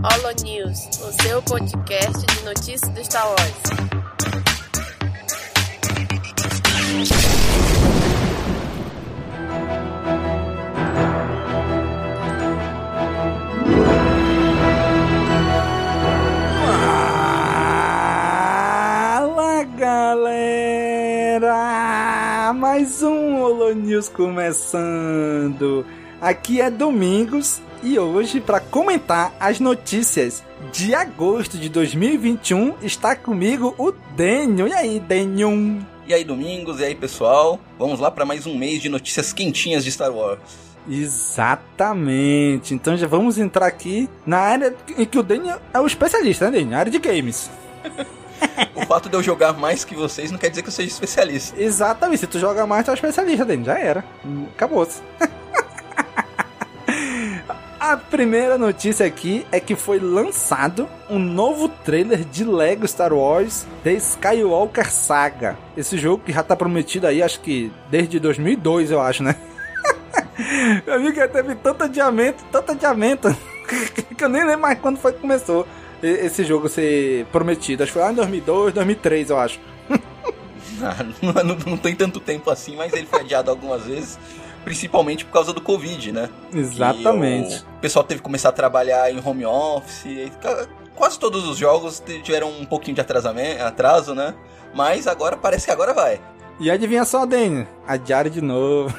Holo News, o seu podcast de notícias do Star Wars. Fala galera! Mais um Holo News começando. Aqui é Domingos e hoje para comentar as notícias de agosto de 2021 está comigo o Daniel. E aí, Daniel? E aí, Domingos, e aí, pessoal? Vamos lá para mais um mês de notícias quentinhas de Star Wars. Exatamente. Então já vamos entrar aqui na área em que o Daniel é o especialista, né, Daniel? Na área de games. O fato de eu jogar mais que vocês não quer dizer que eu seja especialista. Exatamente. Se tu joga mais, tu é especialista, Daniel. Já era. Acabou-se. A primeira notícia aqui é que foi lançado um novo trailer de Lego Star Wars The Skywalker Saga. Esse jogo que já tá prometido aí, acho que desde 2002, eu acho, né? eu vi que teve tanto adiamento, tanto adiamento, que eu nem lembro mais quando foi que começou esse jogo ser prometido. Acho que foi lá em 2002, 2003, eu acho. Ah, não, não, não tem tanto tempo assim, mas ele foi adiado algumas vezes principalmente por causa do Covid, né? Exatamente. O pessoal teve que começar a trabalhar em home office. Quase todos os jogos tiveram um pouquinho de atrasamento, atraso, né? Mas agora parece que agora vai. E adivinha só, Dani? Adiaram de novo.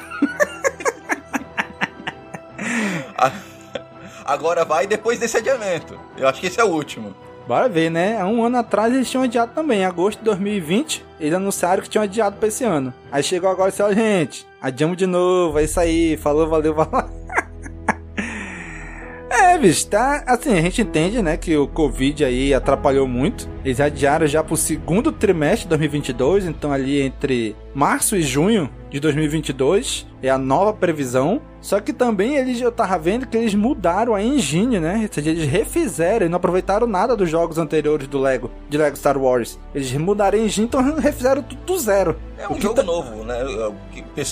agora vai depois desse adiamento. Eu acho que esse é o último. Bora ver, né? Há um ano atrás eles tinham adiado também. Em agosto de 2020, eles anunciaram que tinham adiado pra esse ano. Aí chegou agora e disse, ó, gente, adiamos de novo, é isso aí, falou, valeu, valeu. É, bicho, tá. Assim, a gente entende, né, que o Covid aí atrapalhou muito. Eles adiaram já pro segundo trimestre de 2022, então ali entre março e junho de 2022 é a nova previsão. Só que também eles eu tava vendo que eles mudaram a engine, né? Ou seja, eles refizeram e não aproveitaram nada dos jogos anteriores do Lego, de Lego Star Wars. Eles mudaram a engine, então refizeram tudo do zero. É um jogo tá... novo, né?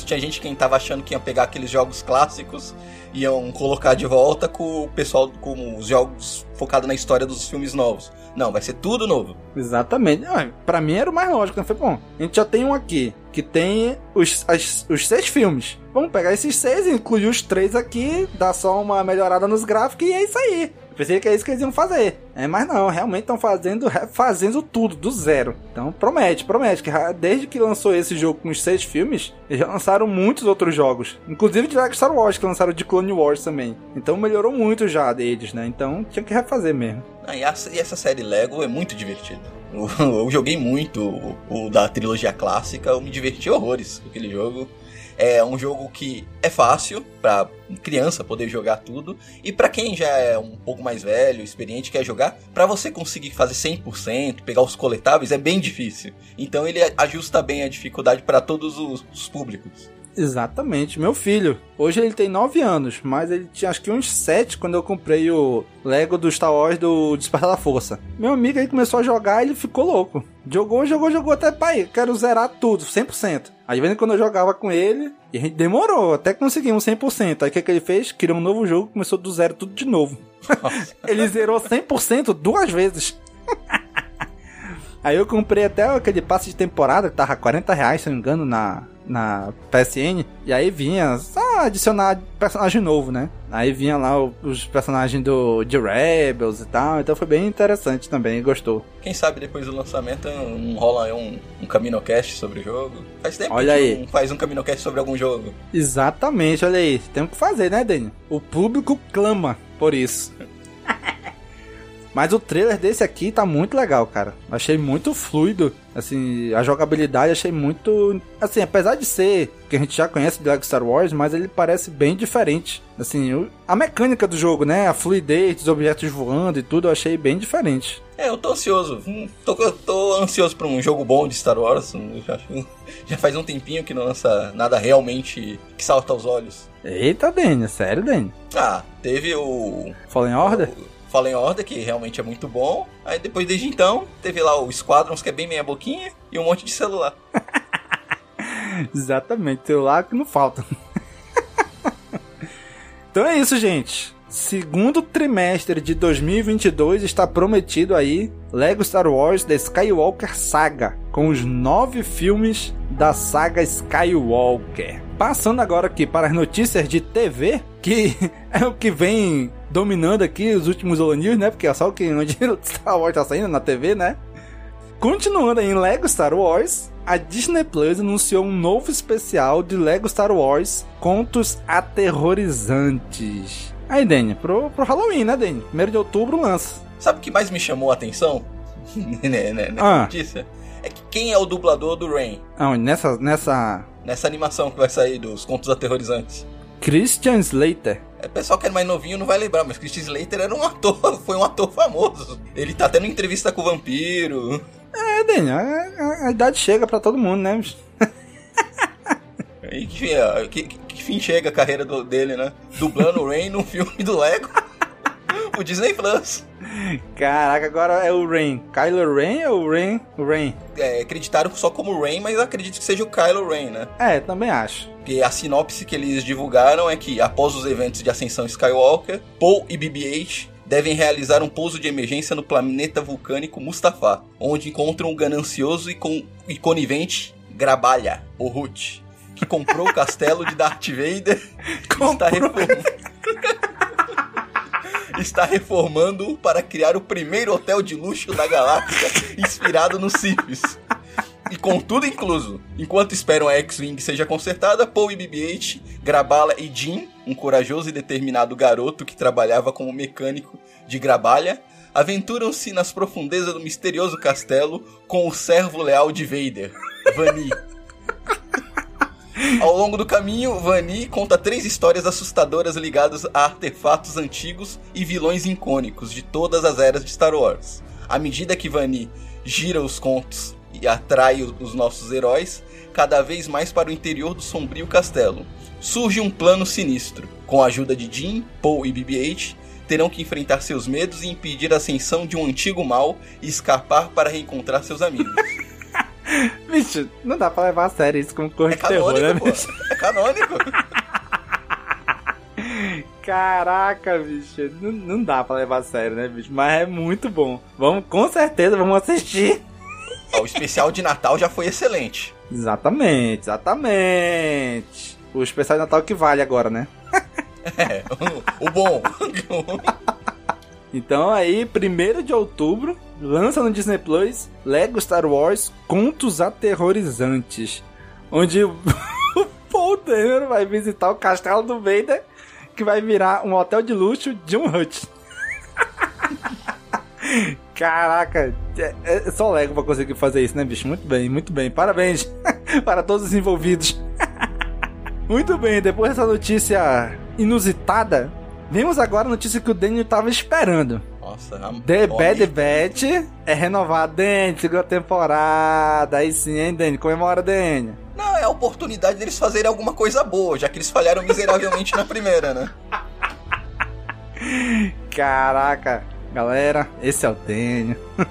Tinha gente que tava achando que ia pegar aqueles jogos clássicos iam colocar de volta com o pessoal com os jogos focados na história dos filmes novos. Não, vai ser tudo novo. Exatamente. Para mim era o mais lógico. Né? Foi bom. A gente já tem um aqui que tem os, as, os seis filmes. Vamos pegar esses seis, incluir os três aqui, dar só uma melhorada nos gráficos e é isso aí. Pensei que é isso que eles iam fazer. É, mas não, realmente estão fazendo, fazendo tudo, do zero. Então promete, promete. que Desde que lançou esse jogo com os seis filmes, eles já lançaram muitos outros jogos. Inclusive de Lego Star Wars, que lançaram de Clone Wars também. Então melhorou muito já deles, né? Então tinha que refazer mesmo. Ah, e, essa série Lego é muito divertida. Eu, eu joguei muito o, o, da trilogia clássica, eu me diverti horrores com aquele jogo. É um jogo que é fácil para criança poder jogar tudo e para quem já é um pouco mais velho, experiente, quer jogar, para você conseguir fazer 100%, pegar os coletáveis é bem difícil. Então ele ajusta bem a dificuldade para todos os, os públicos. Exatamente. Meu filho, hoje ele tem 9 anos, mas ele tinha acho que uns 7 quando eu comprei o Lego do Star Wars do Despertar da Força. Meu amigo aí começou a jogar e ele ficou louco. Jogou, jogou, jogou até, pai, quero zerar tudo, 100%. Aí vendo quando eu jogava com ele, e a gente demorou até conseguimos 100%. Aí o que, que ele fez? Criou um novo jogo, começou do zero tudo de novo. ele zerou 100% duas vezes. Aí eu comprei até aquele passe de temporada que tava 40 reais, se não me engano, na, na PSN. E aí vinha só adicionar personagem novo, né? Aí vinha lá os personagens do de Rebels e tal. Então foi bem interessante também, gostou. Quem sabe depois do lançamento não rola um, um Caminocast sobre o jogo. Faz tempo olha que aí. faz um Caminocast sobre algum jogo. Exatamente, olha aí. Temos que fazer, né, Dani? O público clama por isso. Mas o trailer desse aqui tá muito legal, cara. Achei muito fluido. Assim, a jogabilidade achei muito. Assim, apesar de ser que a gente já conhece do Lego Star Wars, mas ele parece bem diferente. Assim, a mecânica do jogo, né? A fluidez dos objetos voando e tudo, eu achei bem diferente. É, eu tô ansioso. Hum, tô, tô ansioso pra um jogo bom de Star Wars. Já, já faz um tempinho que não lança nada realmente que salta aos olhos. Eita, Dani, sério, Dani? Ah, teve o. Fallen Order? O, Fallen Order, que realmente é muito bom. Aí depois, desde então, teve lá o Squadrons, que é bem meia boquinha, e um monte de celular. Exatamente, celular que não falta. então é isso, gente. segundo trimestre de 2022 está prometido aí Lego Star Wars The Skywalker Saga, com os nove filmes da saga Skywalker. Passando agora aqui para as notícias de TV, que é o que vem dominando aqui os últimos Holo News, né? Porque é só o que onde Star Wars tá saindo na TV, né? Continuando em Lego Star Wars, a Disney Plus anunciou um novo especial de Lego Star Wars Contos Aterrorizantes. Aí, Dani, pro, pro Halloween, né, Dani? Primeiro de outubro lança. Sabe o que mais me chamou a atenção? né, né, nessa Ah. notícia? É que quem é o dublador do Rain? Aonde? Nessa, nessa Nessa animação que vai sair dos contos aterrorizantes. Christian Slater. É, O pessoal que é mais novinho não vai lembrar, mas Christian Slater era um ator, foi um ator famoso. Ele tá tendo entrevista com o vampiro. É, Dani, a, a- a idade chega pra todo mundo, né? E que, que, que- que fim chega a carreira do- dele, né? Dublando o Rain num filme do Lego. O Disney Plus. Caraca, agora é o Rain. Kylo Ren ou o Rain? O Rain. É, acreditaram só como Rain, mas acredito que seja o Kylo Ren, né? É, também acho. Porque a sinopse que eles divulgaram é que, após os eventos de ascensão Skywalker, Paul e BB-8 devem realizar um pouso de emergência no planeta vulcânico Mustafar, onde encontram o ganancioso e, con- e conivente Grabalha, o Hut, que comprou o castelo de Darth Vader e está reformando... está reformando para criar o primeiro hotel de luxo da galáxia inspirado nos Siths. E com tudo incluso. Enquanto esperam a X-Wing seja consertada, Paul e BB-8, Grabala e Jim, um corajoso e determinado garoto que trabalhava como mecânico de Grabalha, aventuram-se nas profundezas do misterioso castelo com o servo leal de Vader, Vani. Ao longo do caminho, Vani conta três histórias assustadoras ligadas a artefatos antigos e vilões icônicos de todas as eras de Star Wars. À medida que Vani gira os contos e atrai os- os nossos heróis cada vez mais para o interior do sombrio castelo, surge um plano sinistro. Com a ajuda de Jim, Paul e BB-8, terão que enfrentar seus medos e impedir a ascensão de um antigo mal e escapar para reencontrar seus amigos. Bicho, não dá pra levar a sério isso como cor É de terror, né, canônico, pô. bicho? É canônico. Caraca, bicho. Não, não dá pra levar a sério, né, bicho? Mas é muito bom. Vamos, com certeza, vamos assistir. Ó, o especial de Natal já foi excelente. Exatamente, exatamente. O especial de Natal que vale agora, né? É, o, o bom. Então aí, 1 de outubro, lança no Disney Plus Lego Star Wars Contos Aterrorizantes. Onde o Paul Dameron vai visitar o castelo do Vader, que vai virar um hotel de luxo de um Hut. Caraca, é, é só Lego pra conseguir fazer isso, né, bicho? Muito bem, muito bem. Parabéns para todos os envolvidos. Muito bem, depois dessa notícia inusitada, vemos agora a notícia que o Daniel tava esperando. Nossa, a- The. Bad Batch é renovado, Dani, segunda temporada. Aí sim, hein, Dani? Comemora, Dani. Não, é a oportunidade deles fazerem alguma coisa boa, já que eles falharam miseravelmente na primeira, né? Caraca, galera, esse é o Daniel.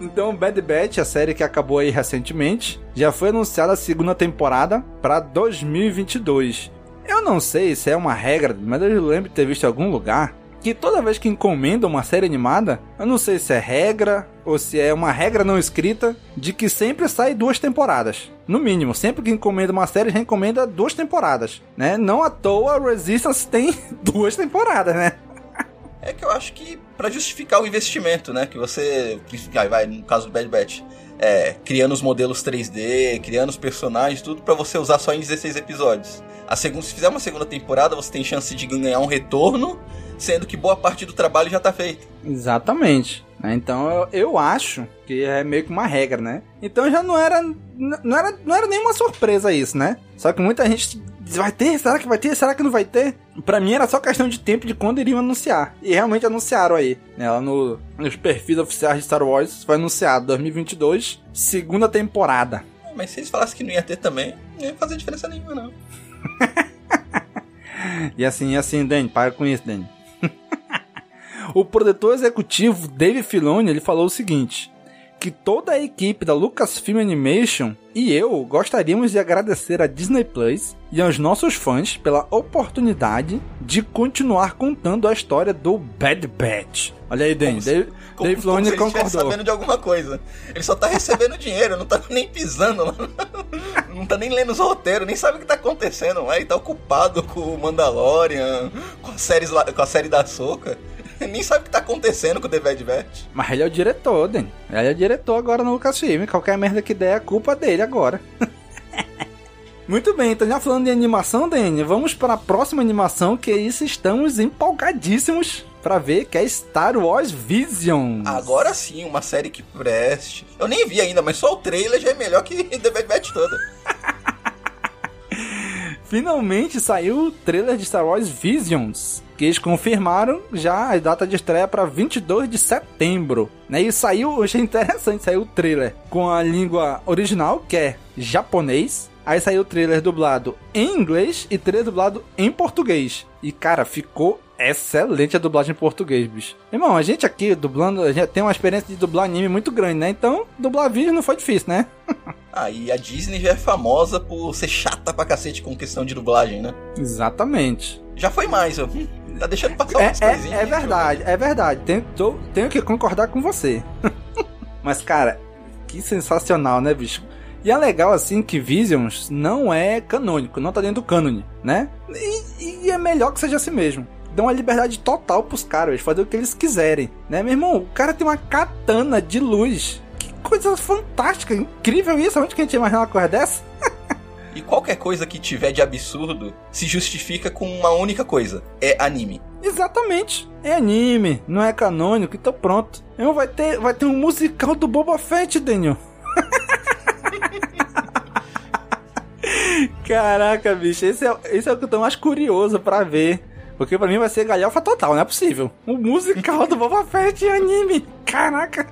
então, Bad Batch, a série que acabou aí recentemente, já foi anunciada a segunda temporada para 2022. Eu não sei se é uma regra, mas eu lembro de ter visto em algum lugar que toda vez que encomenda uma série animada, eu não sei se é regra ou se é uma regra não escrita, de que sempre sai duas temporadas. No mínimo, sempre que encomenda uma série, já encomenda duas temporadas, né? Não à toa Resistance tem duas temporadas, né? É que eu acho que pra justificar o investimento, né? Que você. Aí vai, no caso do Bad Batch. É, criando os modelos 3D, criando os personagens, tudo pra você usar só em 16 episódios. A segunda, se fizer uma segunda temporada, você tem chance de ganhar um retorno, sendo que boa parte do trabalho já tá feito. Exatamente. né? Então eu, acho que é meio que uma regra, né? Então já não era, não era. Não era nenhuma surpresa isso, né? Só que muita gente vai ter? Será que vai ter? Será que não vai ter? Pra mim era só questão de tempo de quando iriam anunciar. E realmente anunciaram aí. Né? Lá no, nos perfis oficiais de Star Wars foi anunciado 2022, segunda temporada. Mas se eles falassem que não ia ter também, não ia fazer diferença nenhuma, não. E assim, e assim, Danny, para com isso, Danny. o produtor executivo Dave Filoni, ele falou o seguinte: que toda a equipe da Lucasfilm Animation e eu gostaríamos de agradecer a Disney Plus e aos nossos fãs pela oportunidade de continuar contando a história do Bad Batch. Olha aí, Dan, Dave, Como, Dave como Filoni se ele concordou. sabendo de alguma coisa. Ele só tá recebendo dinheiro, não tá nem pisando lá. Não tá nem lendo os roteiros, nem sabe o que tá acontecendo lá. Ele tá ocupado com o Mandalorian, com a, séries lá- com a série da Soca. Nem sabe o que tá acontecendo com o The Bad Batch. Mas ele é o diretor, Dan. Ele é o diretor agora no Lucasfilm. Qualquer merda que der é culpa dele agora. Muito bem, então já falando de animação, Dani, vamos para a próxima animação, que é isso estamos empolgadíssimos para ver, que é Star Wars Visions. Agora sim, uma série que preste. Eu nem vi ainda, mas só o trailer já é melhor que The Bad Batch toda. Finalmente saiu o trailer de Star Wars Visions, que eles confirmaram já a data de estreia para 22 de setembro. Né? E saiu, eu achei interessante, saiu o trailer com a língua original, que é japonês. Aí saiu o trailer dublado em inglês e trailer dublado em português. E cara, ficou excelente a dublagem em português, bicho. Irmão, a gente aqui dublando, a gente tem uma experiência de dublar anime muito grande, né? Então, dublar vídeo não foi difícil, né? Ah, e a Disney já é famosa por ser chata pra cacete com questão de dublagem, né? Exatamente. Já foi mais, ó. Tá deixando passar É, é, é verdade, é verdade. Tenho, tô- tenho que concordar com você. Mas, cara, que sensacional, né, bicho? E é legal, assim, que Visions não é canônico, não tá dentro do cânone, né? E, e é melhor que seja assim mesmo. Dá uma liberdade total pros caras, eles fazem o que eles quiserem, né, meu irmão? O cara tem uma katana de luz. Que coisa fantástica, incrível isso. Onde que a gente ia imaginar uma coisa dessa? E qualquer coisa que tiver de absurdo se justifica com uma única coisa: é anime. Exatamente. É anime, não é canônico, então pronto. Então vai ter, vai ter um musical do Boba Fett, Daniel. Caraca, bicho, esse é, esse é o que eu tô mais curioso pra ver. Porque pra mim vai ser galhofa total, não é possível. O musical do Boba Fett em anime. Caraca.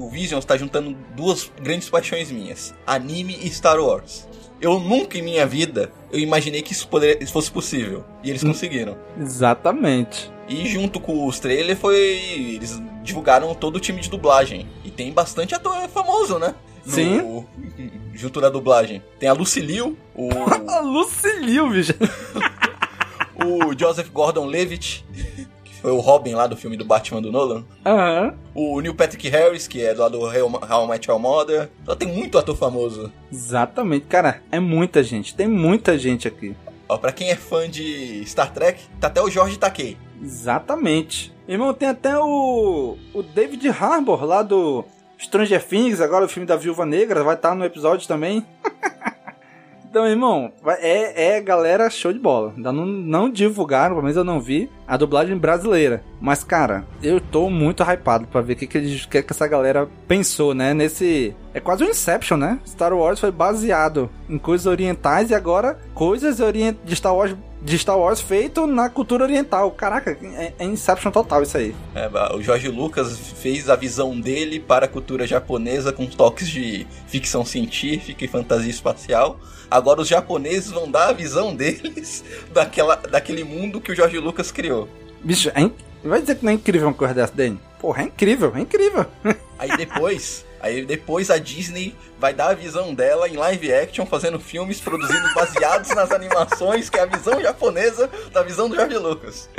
O Visions tá juntando duas grandes paixões minhas: anime e Star Wars. Eu nunca em minha vida eu imaginei que isso, poderia, isso fosse possível. E eles conseguiram. Exatamente. E junto com os trailers foi. Eles divulgaram todo o time de dublagem. E tem bastante ator famoso, né? No- Sim. junto na dublagem. Tem a Lucille, o, A Lucilio, bicho. o Joseph Gordon-Levitt, que foi o Robin lá do filme do Batman do Nolan. Aham. O Neil Patrick Harris, que é lá do I Met Your Mother. Só tem muito ator famoso. Exatamente. Cara, é muita gente. Tem muita gente aqui. Ó, pra quem é fã de Star Trek, tá até o Jorge Takei. Exatamente. Irmão, tem até o, o David Harbour lá do Stranger Things, agora o filme da Viúva Negra, vai estar no episódio também. então, irmão, é, é galera show de bola. Ainda não, não divulgaram, pelo menos eu não vi, a dublagem brasileira. Mas, cara, eu tô muito hypado pra ver o que, que, que, que essa galera pensou, né? Nesse. É quase um Inception, né? Star Wars foi baseado em coisas orientais e agora coisas orient... de Star Wars. De Star Wars feito na cultura oriental. Caraca, é, é Inception total isso aí. É, o Jorge Lucas fez a visão dele para a cultura japonesa com toques de ficção científica e fantasia espacial. Agora os japoneses vão dar a visão deles daquela, daquele mundo que o Jorge Lucas criou. Bicho, é vai dizer que não é incrível uma coisa dessa, Danny? Porra, é incrível, é incrível. Aí depois, aí depois a Disney vai dar a visão dela em live action, fazendo filmes produzidos baseados nas animações, que é a visão japonesa da visão do Jorge Lucas.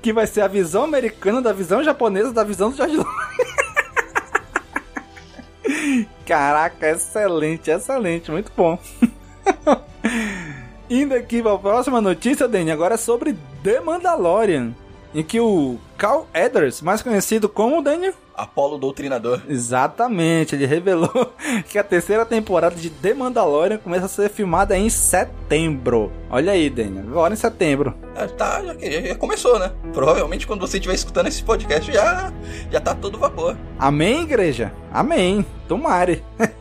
que vai ser a visão americana da visão japonesa da visão do George Lucas. Caraca, excelente, excelente, muito bom. Indo aqui para a próxima notícia, Danny, agora é sobre The Mandalorian, em que o Carl Edwards, mais conhecido como Daniel, Apolo Doutrinador. Exatamente, ele revelou que a terceira temporada de The Mandalorian começa a ser filmada em setembro. Olha aí, Daniel, agora em setembro. É, tá, já, já- começou, né? Provavelmente quando você estiver escutando esse podcast já, já tá todo vapor. Amém, igreja? Amém. Tomare.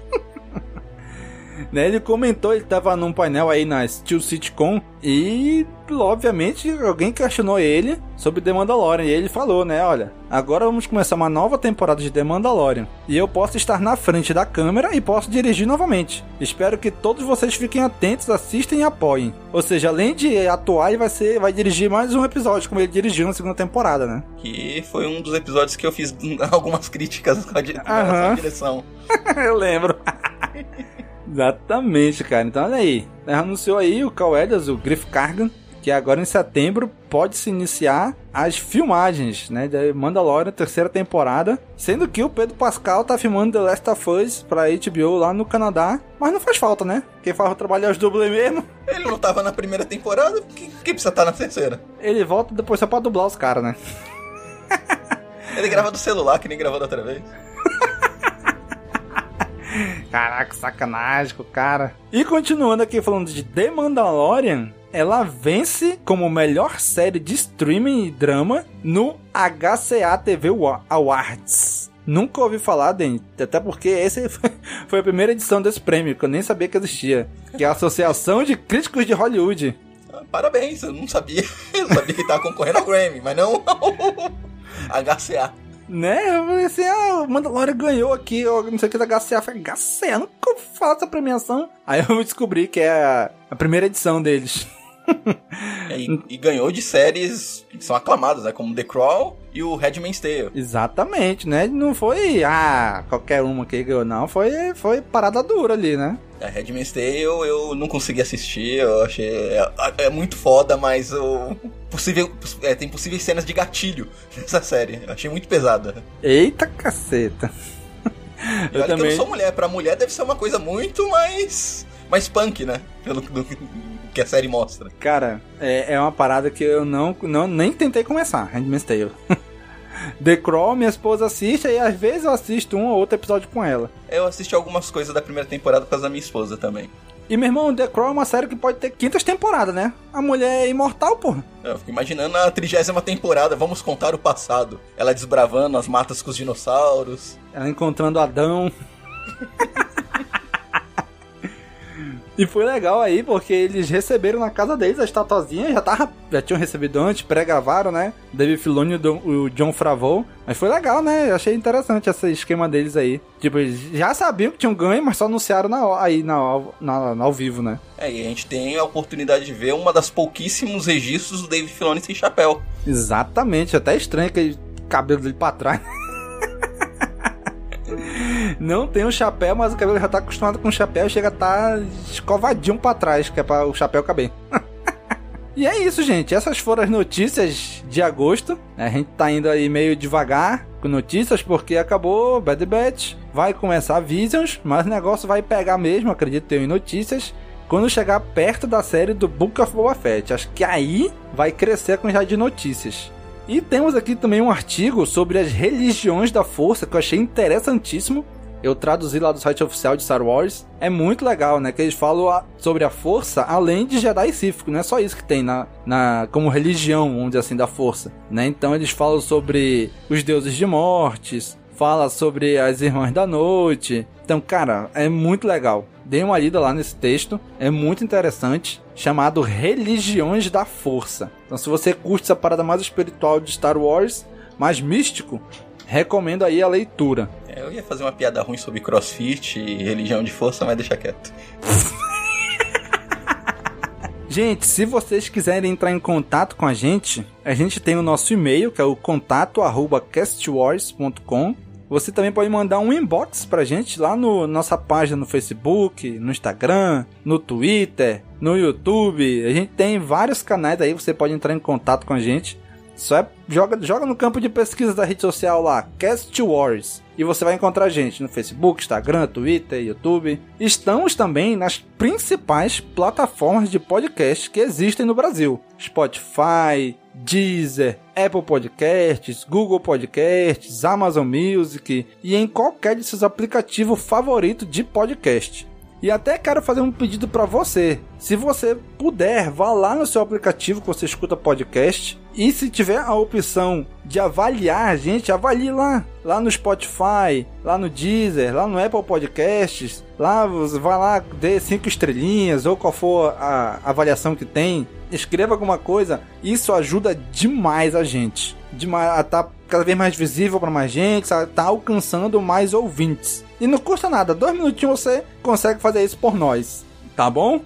né? Ele comentou, ele tava num painel aí na Steel Sitcom e, obviamente, alguém questionou ele sobre The Mandalorian. E ele falou, né? Olha, agora vamos começar uma nova temporada de The Mandalorian. E eu posso estar na frente da câmera e posso dirigir novamente. Espero que todos vocês fiquem atentos, assistem e apoiem. Ou seja, além de atuar, ele vai, ser, vai dirigir mais um episódio, como ele dirigiu na segunda temporada, né? Que foi um dos episódios que eu fiz algumas críticas di- a direção. eu lembro. Exatamente, cara. Então olha aí. Anunciou aí o Cal o Griff Cargan, que agora em setembro pode se iniciar as filmagens, né, da Mandalorian terceira temporada, sendo que o Pedro Pascal tá filmando The Last of Us pra HBO lá no Canadá, mas não faz falta, né? Quem faz o trabalho é os dublês mesmo. Ele não tava na primeira temporada, por que, que precisa estar na terceira? Ele volta depois só pra dublar os caras, né? Ele grava do celular, que nem gravou da outra vez. Caraca, sacanagem com o cara. E continuando aqui falando de The Mandalorian, ela vence como melhor série de streaming e drama no HCA TV Wa- Awards. Nunca ouvi falar, Den, até porque essa foi- a primeira edição desse prêmio, que eu nem sabia que existia. Que é a Associação de Críticos de Hollywood. Parabéns, eu não sabia. Eu sabia que tava concorrendo ao Grammy, mas não HCA. Né? Eu falei assim, ah, o Mandalorian ganhou aqui, eu não sei o que da HCA. Eu falei, HCA, nunca ouvi falar dessa premiação. Aí eu descobri que é a, a primeira edição deles. É, E, e ganhou de séries que são aclamadas, né? Como The Crawl e o Redman's Tale. Exatamente, né? Não foi, ah, qualquer uma que ganhou, não. Foi, foi parada dura ali, né? A Redman's Tale eu não consegui assistir, eu achei. É, é muito foda, mas o. Possível, é, tem possíveis cenas de gatilho nessa série. Eu achei muito pesada. Eita caceta. E olha que eu não sou mulher, pra mulher deve ser uma coisa muito mais. mais punk, né? Pelo do- que a série mostra. Cara, é, é uma parada que eu não, não nem tentei começar, Handmaid's Tale. The Crawl, minha esposa assiste e às vezes eu assisto um ou outro episódio com ela. Eu assisti algumas coisas da primeira temporada por causa da minha esposa também. E meu irmão, The Crawl é uma série que pode ter quintas temporadas, né? A mulher é imortal, porra. Eu fico imaginando a trigésima temporada, vamos contar o passado. Ela desbravando as matas com os dinossauros. Ela encontrando Adão. E foi legal aí, porque eles receberam na casa deles a estatuazinha, já, tava, já tinham recebido antes, pré-gravaram, né? David Filoni e o John Favreau. Mas foi legal, né? Eu achei interessante esse esquema deles aí. Tipo, eles já sabiam que tinham ganho, mas só anunciaram na, aí na, na, na- ao vivo, né? É, e a gente tem a oportunidade de ver uma das pouquíssimos registros do David Filoni sem chapéu. Exatamente, até estranho aquele cabelo dele pra trás. Não tem um chapéu, mas o cabelo já tá acostumado com o chapéu chega a tá escovadinho pra trás, que é pra o chapéu caber. e é isso, gente. Essas foram as notícias de agosto. A gente tá indo aí meio devagar com notícias, porque acabou Bad Batch. Vai começar Visions, mas o negócio vai pegar mesmo, acredito eu, em notícias. Quando chegar perto da série do Book of Boba Fett. Acho que aí vai crescer a quantidade de notícias. E temos aqui também um artigo sobre as religiões da força que eu achei interessantíssimo. Eu traduzi lá do site oficial de Star Wars. É muito legal, né? Que eles falam a- sobre a força além de Jedi Sith. Não é só isso que tem na, na como religião, dizer assim, da força. Né? Então eles falam sobre os deuses de mortes. Fala sobre as irmãs da noite. Então, cara, é muito legal. Dê uma lida lá nesse texto. É muito interessante. Chamado Religiões da Força. Então, se você curte essa parada mais espiritual de Star Wars, mais místico, recomendo aí a leitura. É, eu ia fazer uma piada ruim sobre crossfit e religião de força, mas deixa quieto. Gente, se vocês quiserem entrar em contato com a gente, a gente tem o nosso e-mail, que é o contato@castwars.com. Você também pode mandar um inbox pra gente lá no nossa página no Facebook, no Instagram, no Twitter, no YouTube. A gente tem vários canais aí, você pode entrar em contato com a gente. Só é, joga, joga no campo de pesquisa da rede social lá, Cast Wars. E você vai encontrar gente no Facebook, Instagram, Twitter, YouTube. Estamos também nas principais plataformas de podcast que existem no Brasil: Spotify, Deezer, Apple Podcasts, Google Podcasts, Amazon Music e em qualquer de seus aplicativos favoritos de podcast. E até quero fazer um pedido para você. Se você puder, vá lá no seu aplicativo que você escuta podcast e se tiver a opção de avaliar a gente, avalie lá. Lá no Spotify, lá no Deezer, lá no Apple Podcasts. Lá, vai lá, dê cinco estrelinhas ou qual for a avaliação que tem. Escreva alguma coisa. Isso ajuda demais a gente. Demais, a tá cada vez mais visível para mais gente, tá alcançando mais ouvintes. E não custa nada, dois minutinhos você consegue fazer isso por nós, tá bom?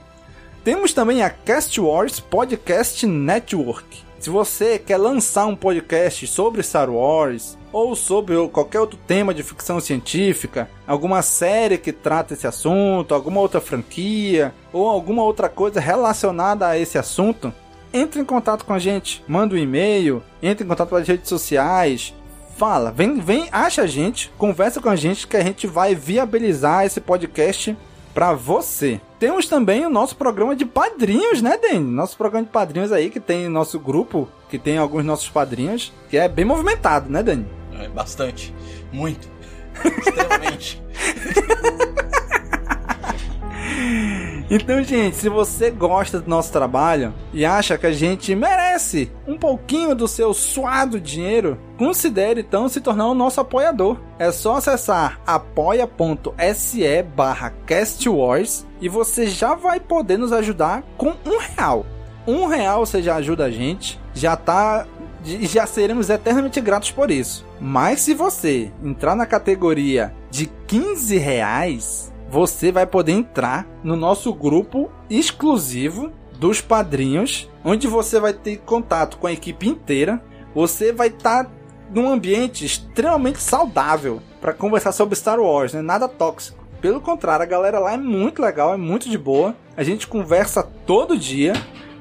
Temos também a Cast Wars Podcast Network. Se você quer lançar um podcast sobre Star Wars ou sobre qualquer outro tema de ficção científica, alguma série que trata esse assunto, alguma outra franquia ou alguma outra coisa relacionada a esse assunto, entre em contato com a gente, manda um e-mail, entre em contato pelas redes sociais, fala, vem, vem, acha a gente, conversa com a gente que a gente vai viabilizar esse podcast para você. Temos também o nosso programa de padrinhos, né, Dani? Nosso programa de padrinhos aí que tem nosso grupo, que tem alguns nossos padrinhos, que é bem movimentado, né, Dani? É bastante, muito, extremamente. Então, gente, se você gosta do nosso trabalho e acha que a gente merece um pouquinho do seu suado dinheiro, considere então se tornar o nosso apoiador. É só acessar apoia.se barra castwars e você já vai poder nos ajudar com um real. Um real você já ajuda a gente, já tá já seremos eternamente gratos por isso. Mas se você entrar na categoria de 15 reais, você vai poder entrar no nosso grupo exclusivo dos padrinhos, onde você vai ter contato com a equipe inteira. Você vai estar tá num ambiente extremamente saudável para conversar sobre Star Wars, né? nada tóxico. Pelo contrário, a galera lá é muito legal, é muito de boa. A gente conversa todo dia.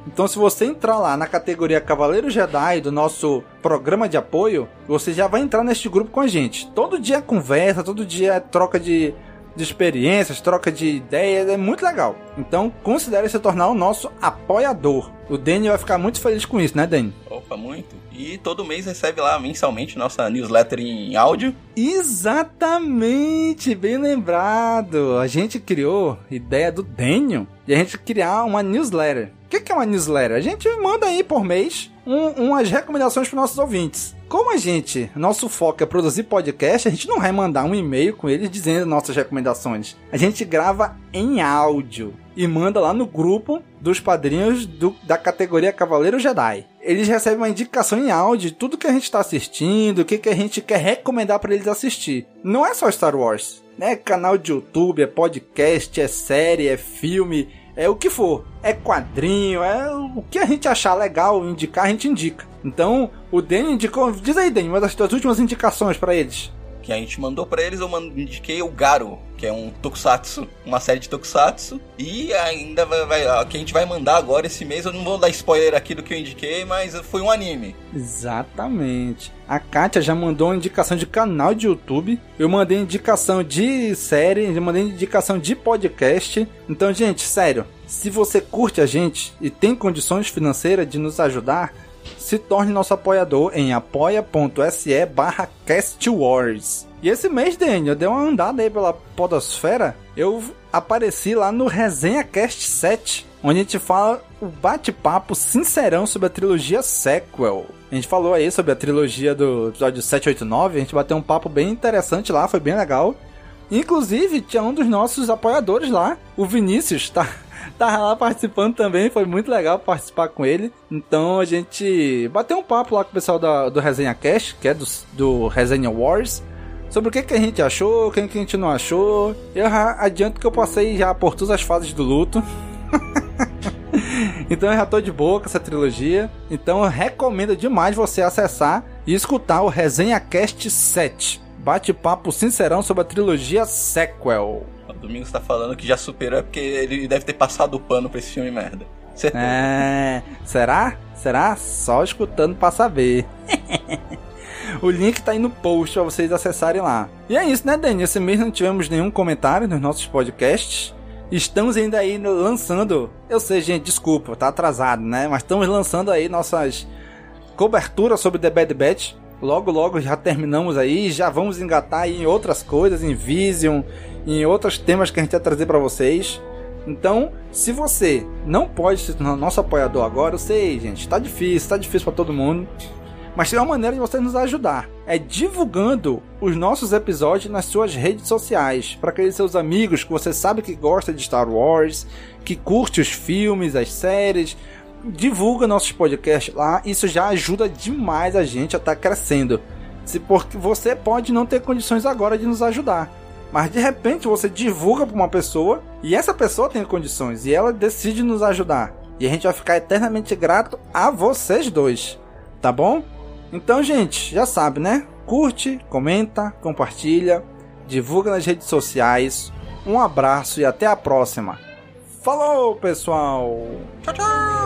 Então, se você entrar lá na categoria Cavaleiro Jedi do nosso programa de apoio, você já vai entrar neste grupo com a gente. Todo dia é conversa, todo dia é troca de de experiências, troca de ideias, é muito legal. Então, considere se tornar o nosso apoiador. O Danny vai ficar muito feliz com isso, né, Danny? Opa, muito. E todo mês recebe lá mensalmente nossa newsletter em áudio. Exatamente, bem lembrado. A gente criou ideia do Daniel de a gente criar uma newsletter. O que, que é uma newsletter? A gente manda aí por mês um, umas recomendações para nossos ouvintes. Como a gente, nosso foco é produzir podcast, a gente não vai mandar um e-mail com eles dizendo nossas recomendações. A gente grava em áudio e manda lá no grupo dos padrinhos do, da categoria Cavaleiro Jedi. Eles recebem uma indicação em áudio de tudo que a gente está assistindo, o que, que a gente quer recomendar para eles assistir. Não é só Star Wars, né? Canal de YouTube, é podcast, é série, é filme, é o que for. É quadrinho, é o que a gente achar legal indicar, a gente indica. Então, o Danny indicou. Diz aí, Danny, uma das tuas últimas indicações para eles que a gente mandou para eles, eu indiquei o Garo, que é um tokusatsu, uma série de tokusatsu. E ainda vai, vai, que a gente vai mandar agora esse mês, eu não vou dar spoiler aqui do que eu indiquei, mas foi um anime. Exatamente. A Kátia já mandou uma indicação de canal de YouTube. Eu mandei indicação de série, eu mandei indicação de podcast. Então, gente, sério, se você curte a gente e tem condições financeiras de nos ajudar, se torne nosso apoiador em apoia.se barra castwars. E esse mês, Daniel, eu dei uma andada aí pela podosfera, eu apareci lá no Resenha Cast 7, onde a gente fala o bate-papo sincerão sobre a trilogia sequel. A gente falou aí sobre a trilogia do episódio 789, a gente bateu um papo bem interessante lá, foi bem legal. Inclusive, tinha um dos nossos apoiadores lá, o Vinícius, tá? Tava lá participando também, foi muito legal participar com ele. Então a gente bateu um papo lá com o pessoal da, do Resenha Cast, que é do, do Resenha Wars, sobre o que, que a gente achou, o que, a gente não achou. Eu adianto que eu passei já por todas as fases do luto. então eu já tô de boa com essa trilogia. Então eu recomendo demais você acessar e escutar o Resenha Cast 7. Bate-papo sincerão sobre a trilogia sequel. Domingos tá falando que já superou é porque ele deve ter passado o pano pra esse filme merda. Certeza. É, será? Será? Só escutando pra saber. o link tá aí no post pra vocês acessarem lá. E é isso, né, Dani? Esse mês não tivemos nenhum comentário nos nossos podcasts. Estamos ainda aí lançando. Eu sei, gente, desculpa, tá atrasado, né? Mas estamos lançando aí nossas coberturas sobre The Bad Batch. Logo, logo já terminamos aí, já vamos engatar em outras coisas, em Vision, em outros temas que a gente vai trazer para vocês. Então, se você não pode se tornar nosso apoiador agora, eu sei, gente, tá difícil, tá difícil para todo mundo. Mas tem uma maneira de você nos ajudar. É divulgando os nossos episódios nas suas redes sociais. Para aqueles seus amigos que você sabe que gosta de Star Wars, que curte os filmes, as séries. Divulga nossos podcasts lá. Isso já ajuda demais a gente a estar tá crescendo. Se porque você pode não ter condições agora de nos ajudar. Mas de repente você divulga para uma pessoa e essa pessoa tem condições e ela decide nos ajudar. E a gente vai ficar eternamente grato a vocês dois. Tá bom? Então, gente, já sabe, né? Curte, comenta, compartilha, divulga nas redes sociais. Um abraço e até a próxima. Falou, pessoal! Tchau, tchau!